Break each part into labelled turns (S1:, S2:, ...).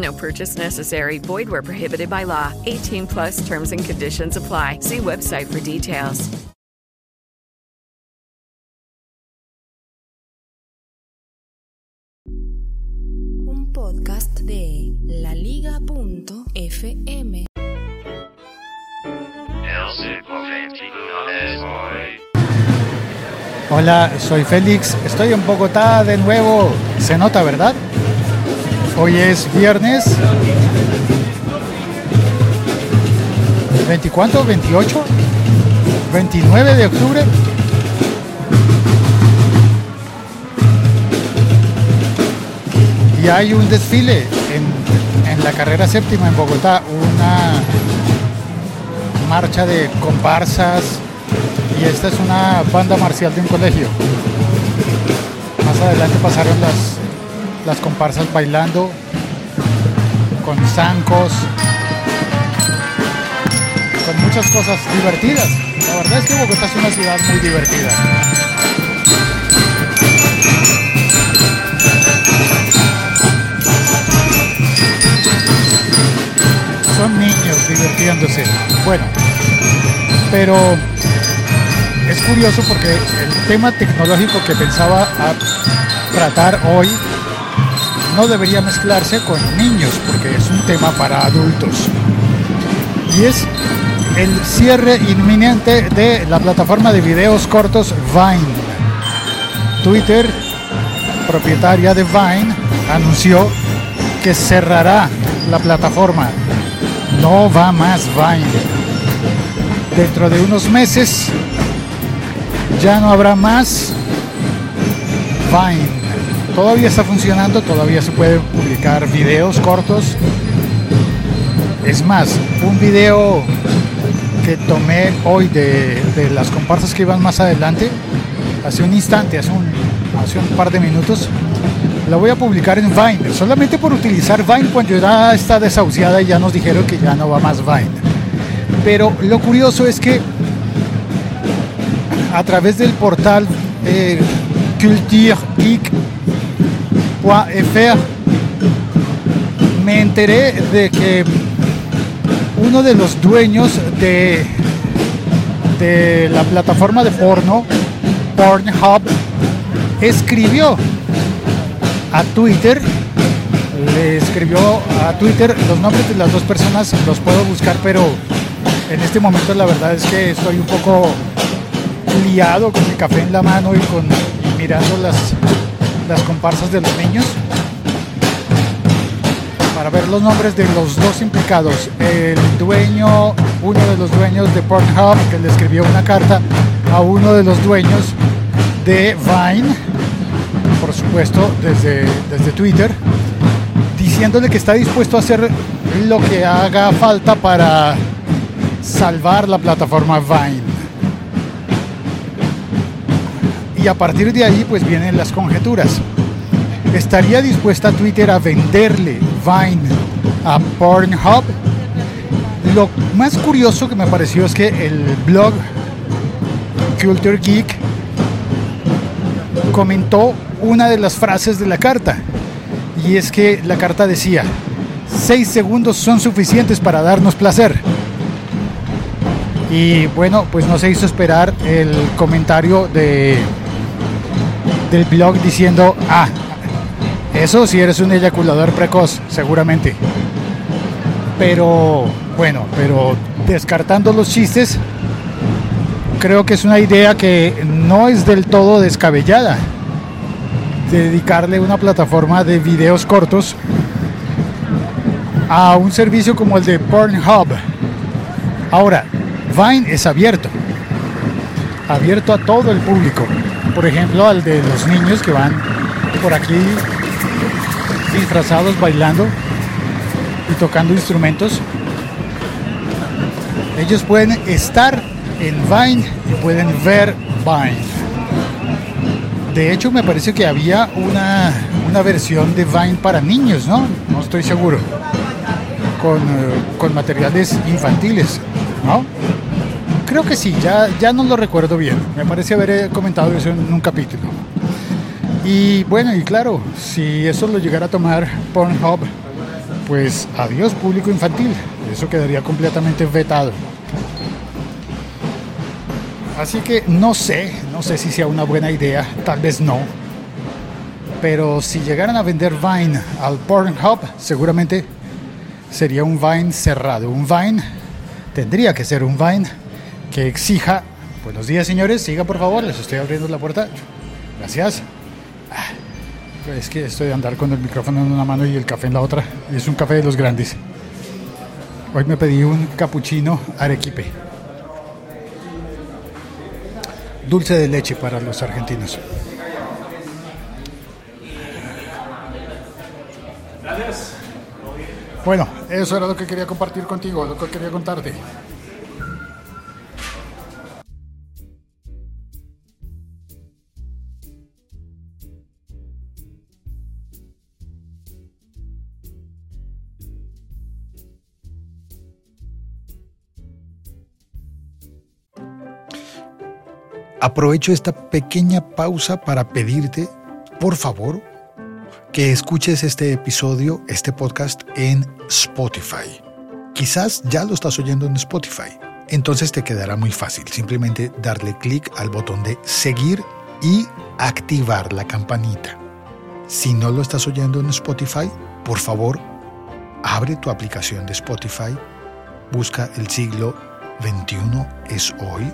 S1: No purchase necessary. Void where prohibited by law. 18 plus terms and conditions apply. See website for details.
S2: Un podcast de laliga.fm.
S3: Hola, soy Félix, estoy en Bogotá de nuevo. Se nota, ¿verdad? Hoy es viernes. ¿20 cuánto? ¿28? ¿29 de octubre? Y hay un desfile en, en la carrera séptima en Bogotá, una marcha de comparsas y esta es una banda marcial de un colegio. Más adelante pasaron las, las comparsas bailando con zancos, con muchas cosas divertidas. La verdad es que Bogotá es una ciudad muy divertida. Son niños divirtiéndose. Bueno, pero es curioso porque el tema tecnológico que pensaba tratar hoy no debería mezclarse con niños porque es un tema para adultos. Y es el cierre inminente de la plataforma de videos cortos Vine. Twitter, propietaria de Vine, anunció que cerrará la plataforma. No va más Vine. Dentro de unos meses ya no habrá más Vine. Todavía está funcionando, todavía se pueden publicar videos cortos. Es más, un video que tomé hoy de, de las comparsas que iban más adelante, hace un instante, hace un, hace un par de minutos, la voy a publicar en Vine, solamente por utilizar Vine cuando ya está desahuciada y ya nos dijeron que ya no va más Vine. Pero lo curioso es que a través del portal eh, culturegeek.fr me enteré de que uno de los dueños de, de la plataforma de porno, Pornhub, escribió a Twitter, le escribió a Twitter los nombres de las dos personas, los puedo buscar, pero en este momento la verdad es que estoy un poco liado con mi café en la mano y con mirando las, las comparsas de los niños para ver los nombres de los dos implicados. El dueño, uno de los dueños de Pornhub, que le escribió una carta a uno de los dueños de Vine, por supuesto, desde, desde Twitter, diciéndole que está dispuesto a hacer lo que haga falta para salvar la plataforma Vine. Y a partir de ahí pues vienen las conjeturas. ¿Estaría dispuesta Twitter a venderle Vine a Pornhub? Lo más curioso que me pareció es que el blog Culture Geek comentó una de las frases de la carta. Y es que la carta decía, seis segundos son suficientes para darnos placer. Y bueno, pues no se hizo esperar el comentario de del blog diciendo, ah, eso si eres un eyaculador precoz, seguramente. Pero bueno, pero descartando los chistes, creo que es una idea que no es del todo descabellada. Dedicarle una plataforma de videos cortos a un servicio como el de Pornhub. Ahora, Vine es abierto. Abierto a todo el público. Por ejemplo, al de los niños que van por aquí disfrazados bailando y tocando instrumentos. Ellos pueden estar en Vine y pueden ver Vine. De hecho, me parece que había una, una versión de Vine para niños, ¿no? No estoy seguro. Con, eh, con materiales infantiles, ¿no? Creo que sí, ya, ya no lo recuerdo bien. Me parece haber eh, comentado eso en un capítulo. Y bueno, y claro, si eso lo llegara a tomar Pornhub, pues adiós público infantil. Eso quedaría completamente vetado. Así que no sé, no sé si sea una buena idea, tal vez no. Pero si llegaran a vender Vine al Pornhub, seguramente sería un Vine cerrado. Un Vine tendría que ser un Vine exija. Buenos días, señores, sigan por favor, les estoy abriendo la puerta. Gracias. Ah, es que estoy de andar con el micrófono en una mano y el café en la otra. Y es un café de los grandes. Hoy me pedí un capuchino arequipe. Dulce de leche para los argentinos. Bueno, eso era lo que quería compartir contigo, lo que quería contarte. Aprovecho esta pequeña pausa para pedirte, por favor, que escuches este episodio, este podcast en Spotify. Quizás ya lo estás oyendo en Spotify. Entonces te quedará muy fácil. Simplemente darle clic al botón de seguir y activar la campanita. Si no lo estás oyendo en Spotify, por favor, abre tu aplicación de Spotify, busca el siglo 21 es hoy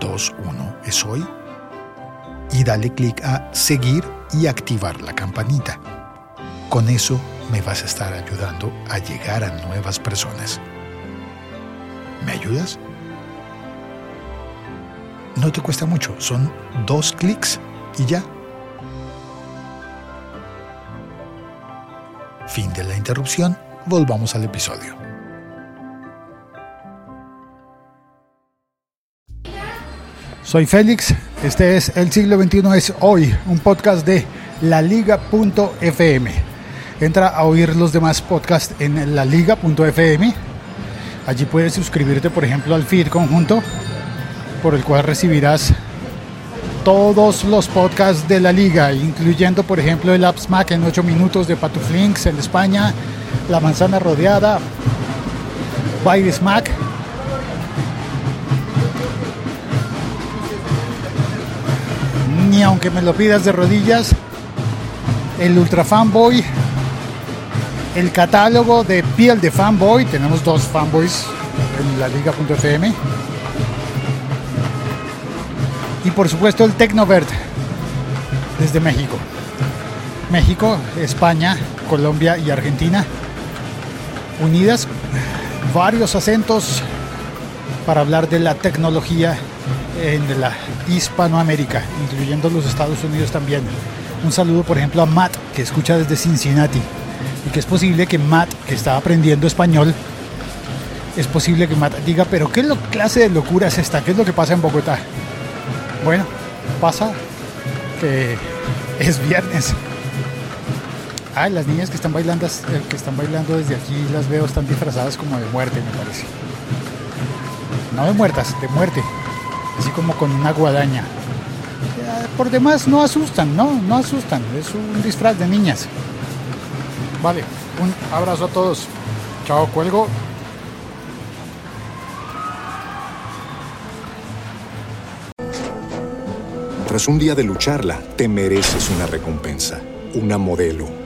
S3: 21 es hoy y dale clic a seguir y activar la campanita. Con eso me vas a estar ayudando a llegar a nuevas personas. ¿Me ayudas? No te cuesta mucho, son dos clics y ya. Fin de la interrupción, volvamos al episodio. Soy Félix, este es El siglo XXI es hoy, un podcast de laliga.fm. Entra a oír los demás podcasts en laliga.fm. Allí puedes suscribirte, por ejemplo, al feed conjunto, por el cual recibirás todos los podcasts de la liga, incluyendo, por ejemplo, el Apps Mac en 8 minutos de Patuflinks en España, La Manzana Rodeada, Virus Mac aunque me lo pidas de rodillas, el Ultra Fanboy, el catálogo de piel de Fanboy, tenemos dos fanboys en la liga.fm, y por supuesto el Tecnovert desde México. México, España, Colombia y Argentina unidas, varios acentos para hablar de la tecnología en la Hispanoamérica, incluyendo los Estados Unidos también. Un saludo, por ejemplo, a Matt, que escucha desde Cincinnati, y que es posible que Matt, que está aprendiendo español, es posible que Matt diga, pero ¿qué clase de locura es esta? ¿Qué es lo que pasa en Bogotá? Bueno, pasa que es viernes. Ah, las niñas que están bailando, eh, que están bailando desde aquí las veo están disfrazadas como de muerte, me parece. No de muertas, de muerte así como con una guadaña. Por demás no asustan, ¿no? No asustan, es un disfraz de niñas. Vale, un abrazo a todos. Chao, cuelgo.
S4: Tras un día de lucharla, te mereces una recompensa, una modelo